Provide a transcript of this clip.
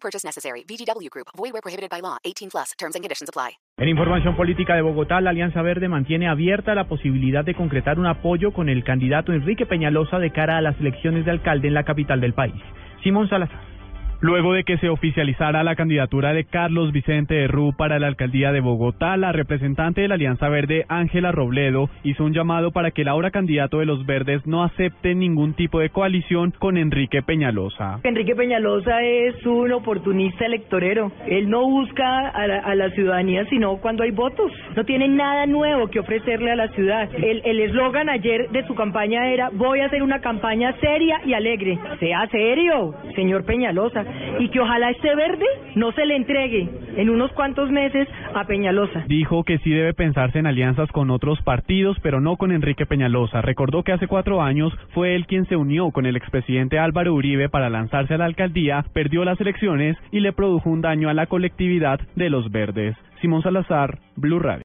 Purchase necessary. VGW Group. Void where prohibited by law. 18 plus. Terms and conditions apply. En información política de Bogotá, la Alianza Verde mantiene abierta la posibilidad de concretar un apoyo con el candidato Enrique Peñalosa de cara a las elecciones de alcalde en la capital del país. Simón Salazar. Luego de que se oficializara la candidatura de Carlos Vicente de Rú para la alcaldía de Bogotá, la representante de la Alianza Verde, Ángela Robledo, hizo un llamado para que el ahora candidato de los Verdes no acepte ningún tipo de coalición con Enrique Peñalosa. Enrique Peñalosa es un oportunista electorero. Él no busca a la, a la ciudadanía sino cuando hay votos. No tiene nada nuevo que ofrecerle a la ciudad. El eslogan ayer de su campaña era voy a hacer una campaña seria y alegre. Sea serio, señor Peñalosa y que ojalá este verde no se le entregue en unos cuantos meses a Peñalosa. Dijo que sí debe pensarse en alianzas con otros partidos, pero no con Enrique Peñalosa. Recordó que hace cuatro años fue él quien se unió con el expresidente Álvaro Uribe para lanzarse a la alcaldía, perdió las elecciones y le produjo un daño a la colectividad de los verdes. Simón Salazar, Blue Radio.